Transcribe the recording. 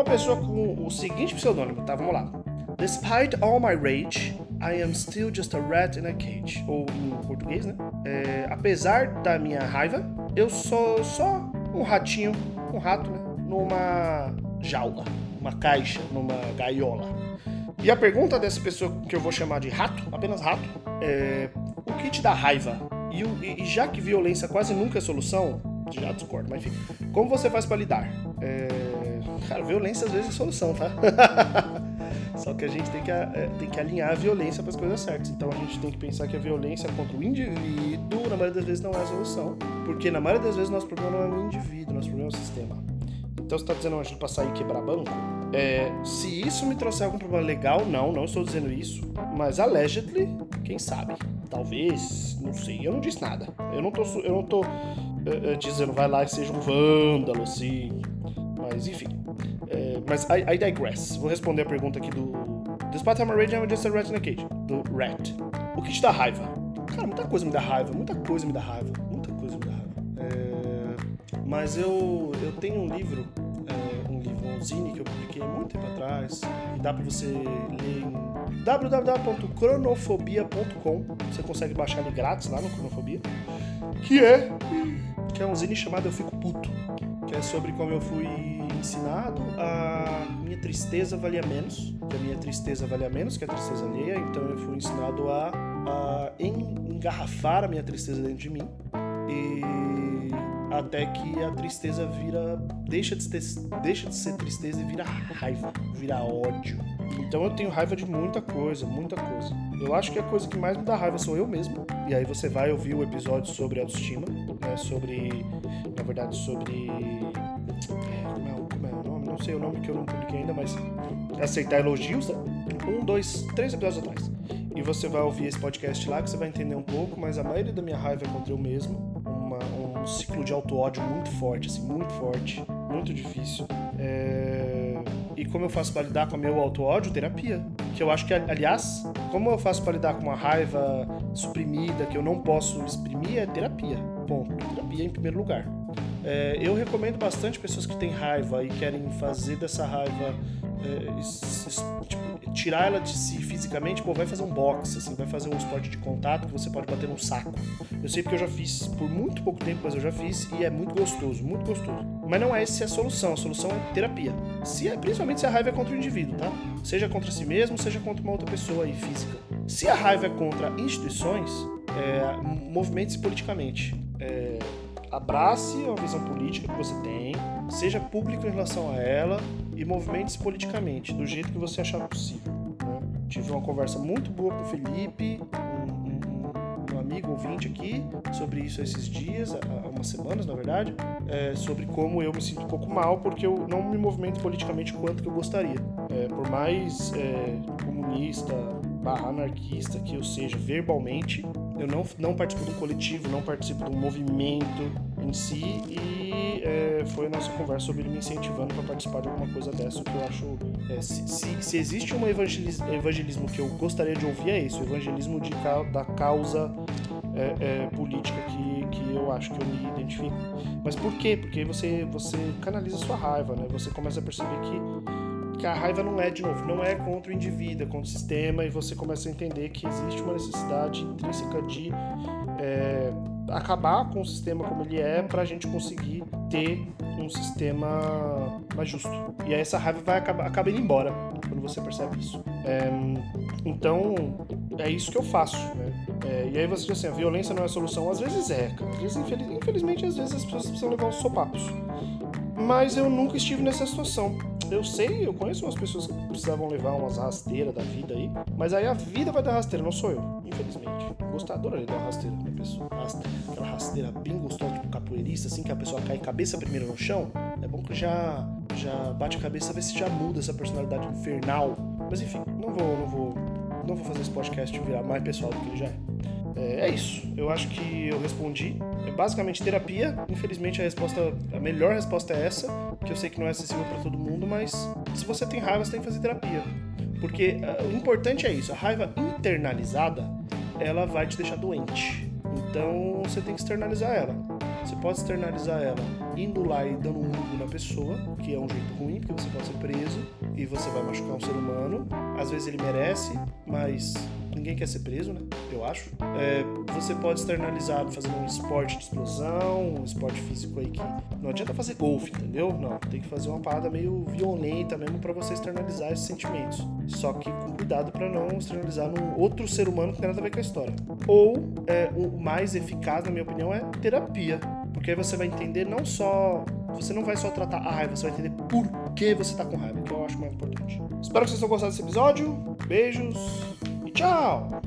uma pessoa com o seguinte pseudônimo, tá? Vamos lá. Despite all my rage, I am still just a rat in a cage. Ou em português, né? É, apesar da minha raiva, eu sou só um ratinho, um rato, né? Numa jaula, uma caixa, numa gaiola. E a pergunta dessa pessoa que eu vou chamar de rato, apenas rato, é: o que te dá raiva? E, e já que violência quase nunca é solução, já discordo, mas enfim, como você faz para lidar? É, cara, violência às vezes é solução, tá? Só que a gente tem que, é, tem que alinhar a violência para as coisas certas. Então a gente tem que pensar que a violência contra o indivíduo, na maioria das vezes, não é a solução. Porque na maioria das vezes, nosso problema não é o indivíduo, nosso problema é o sistema. Então você está dizendo a gente para sair e quebrar banco? É, se isso me trouxer algum problema legal, não, não estou dizendo isso. Mas allegedly, quem sabe? Talvez, não sei, eu não disse nada. Eu não tô, eu não tô uh, dizendo vai lá e seja um vândalo, assim. Mas enfim. É, mas I, I, digress. Vou responder a pergunta aqui do. Despite I'm a rage, I'm just a rat in a cage. Do Rat. O que te dá raiva? Cara, muita coisa me dá raiva. Muita coisa me dá raiva. Muita coisa me dá raiva. É, mas eu, eu tenho um livro. É, um livro, um zine que eu publiquei muito tempo atrás. E dá pra você ler em www.cronofobia.com. Você consegue baixar ele grátis lá no Cronofobia. Que é. Que é um zine chamado Eu Fico Puto. Que é sobre como eu fui ensinado a minha tristeza valia menos, que a minha tristeza valia menos que a tristeza alheia, então eu fui ensinado a, a engarrafar a minha tristeza dentro de mim e até que a tristeza vira deixa de, deixa de ser tristeza e vira raiva, vira ódio. Então eu tenho raiva de muita coisa, muita coisa. Eu acho que a coisa que mais me dá raiva sou eu mesmo. E aí você vai ouvir o episódio sobre autoestima, né, sobre, na verdade, sobre Não sei o nome que eu não publiquei ainda, mas aceitar elogios, né? Um, dois, três episódios atrás. E você vai ouvir esse podcast lá que você vai entender um pouco, mas a maioria da minha raiva é contra eu mesmo. Uma, um ciclo de auto-ódio muito forte, assim, muito forte, muito difícil. É... E como eu faço para lidar com o meu auto-ódio? Terapia. Que eu acho que, aliás, como eu faço para lidar com uma raiva suprimida que eu não posso exprimir? É terapia. Ponto. Terapia em primeiro lugar. É, eu recomendo bastante pessoas que têm raiva e querem fazer dessa raiva é, tipo, tirar ela de si fisicamente, pô, vai fazer um boxe, assim, vai fazer um esporte de contato que você pode bater num saco. Eu sei porque eu já fiz por muito pouco tempo, mas eu já fiz e é muito gostoso, muito gostoso. Mas não é essa a solução, a solução é terapia. Se é, principalmente se a raiva é contra o indivíduo, tá? Seja contra si mesmo, seja contra uma outra pessoa aí física. Se a raiva é contra instituições, é, movimente-se politicamente. É, abrace a visão política que você tem, seja público em relação a ela e movimente-se politicamente, do jeito que você achar possível. Né? Tive uma conversa muito boa com o Felipe, um, um, um, amigo ouvinte aqui, sobre isso esses dias, há umas semanas na verdade, é, sobre como eu me sinto um pouco mal porque eu não me movimento politicamente quanto que eu gostaria. É, por mais é, comunista, barra anarquista que eu seja verbalmente, eu não, não participo de um coletivo, não participo de um movimento em si e é, foi a nossa conversa sobre ele me incentivando para participar de alguma coisa dessa, que eu acho. É, se, se, se, existe um evangelismo, evangelismo, que eu gostaria de ouvir, é esse, o evangelismo de, da causa é, é, política que, que eu acho que eu me identifico. Mas por quê? Porque você, você canaliza sua raiva, né? Você começa a perceber que que a raiva não é, de novo, não é contra o indivíduo, é contra o sistema, e você começa a entender que existe uma necessidade intrínseca de é, acabar com o sistema como ele é para a gente conseguir ter um sistema mais justo. E aí essa raiva vai acabar acaba indo embora quando você percebe isso. É, então é isso que eu faço. Né? É, e aí você diz assim, a violência não é a solução. Às vezes é, cara. Às vezes, infelizmente, às vezes as pessoas precisam levar uns sopapos. Mas eu nunca estive nessa situação eu sei, eu conheço umas pessoas que precisavam levar umas rasteiras da vida aí, mas aí a vida vai dar rasteira, não sou eu, infelizmente. Gostadora de dar rasteira pra pessoa. Aquela rasteira bem gostosa, tipo capoeirista, assim, que a pessoa cai cabeça primeiro no chão. É bom que já, já bate a cabeça, vê se já muda essa personalidade infernal. Mas enfim, não vou, não vou, não vou fazer esse podcast virar mais pessoal do que ele já é. É, é isso. Eu acho que eu respondi. É basicamente terapia. Infelizmente a resposta, a melhor resposta é essa, que eu sei que não é acessível para todo mundo, mas se você tem raiva, você tem que fazer terapia. Porque uh, o importante é isso, a raiva internalizada, ela vai te deixar doente. Então você tem que externalizar ela. Você pode externalizar ela indo lá e dando um murro na pessoa, que é um jeito ruim, porque você pode ser preso e você vai machucar um ser humano. Às vezes ele merece, mas ninguém quer ser preso, né? Eu acho. É, você pode externalizar fazendo um esporte de explosão, um esporte físico aí que não adianta fazer golfe, entendeu? Não, tem que fazer uma parada meio violenta mesmo para você externalizar esses sentimentos. Só que com cuidado para não externalizar num outro ser humano que tem nada a ver com a história. Ou é, o mais eficaz, na minha opinião, é terapia. Porque aí você vai entender não só. Você não vai só tratar a raiva, você vai entender por que você tá com raiva, que eu acho mais importante. Espero que vocês tenham gostado desse episódio. Beijos tchau!